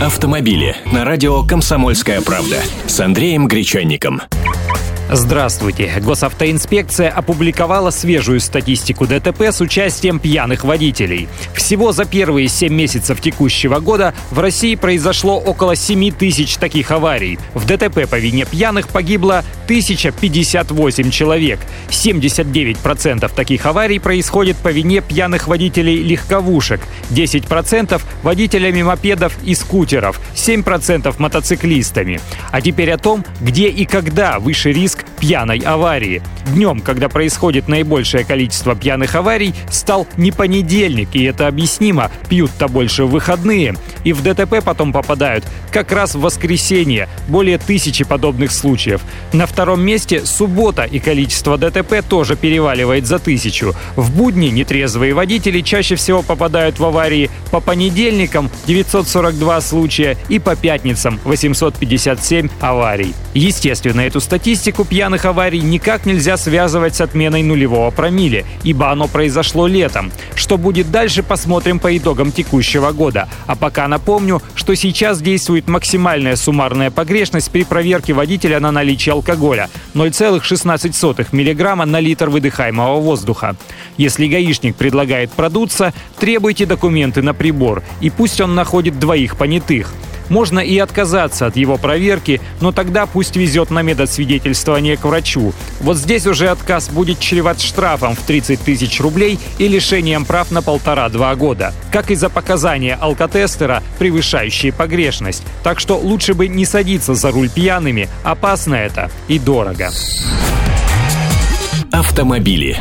Автомобили на радио «Комсомольская правда» с Андреем Гречанником. Здравствуйте. Госавтоинспекция опубликовала свежую статистику ДТП с участием пьяных водителей. Всего за первые 7 месяцев текущего года в России произошло около 7 тысяч таких аварий. В ДТП по вине пьяных погибло 1058 человек. 79% таких аварий происходит по вине пьяных водителей легковушек, 10% водителями мопедов и скутеров, 7% мотоциклистами. А теперь о том, где и когда выше риск пьяной аварии. Днем, когда происходит наибольшее количество пьяных аварий, стал не понедельник, и это объяснимо. Пьют-то больше в выходные. И в ДТП потом попадают как раз в воскресенье. Более тысячи подобных случаев. На втором месте суббота, и количество ДТП тоже переваливает за тысячу. В будни нетрезвые водители чаще всего попадают в аварии по понедельникам 942 случая и по пятницам 857 аварий. Естественно, эту статистику пьяных аварий никак нельзя связывать с отменой нулевого промилле, ибо оно произошло летом. Что будет дальше, посмотрим по итогам текущего года. А пока напомню, что сейчас действует максимальная суммарная погрешность при проверке водителя на наличие алкоголя – 0,16 мг на литр выдыхаемого воздуха. Если гаишник предлагает продуться, требуйте документы на прибор, и пусть он находит двоих понятых – можно и отказаться от его проверки, но тогда пусть везет на медосвидетельствование к врачу. Вот здесь уже отказ будет чреват штрафом в 30 тысяч рублей и лишением прав на полтора-два года. Как и за показания алкотестера, превышающие погрешность. Так что лучше бы не садиться за руль пьяными, опасно это и дорого. Автомобили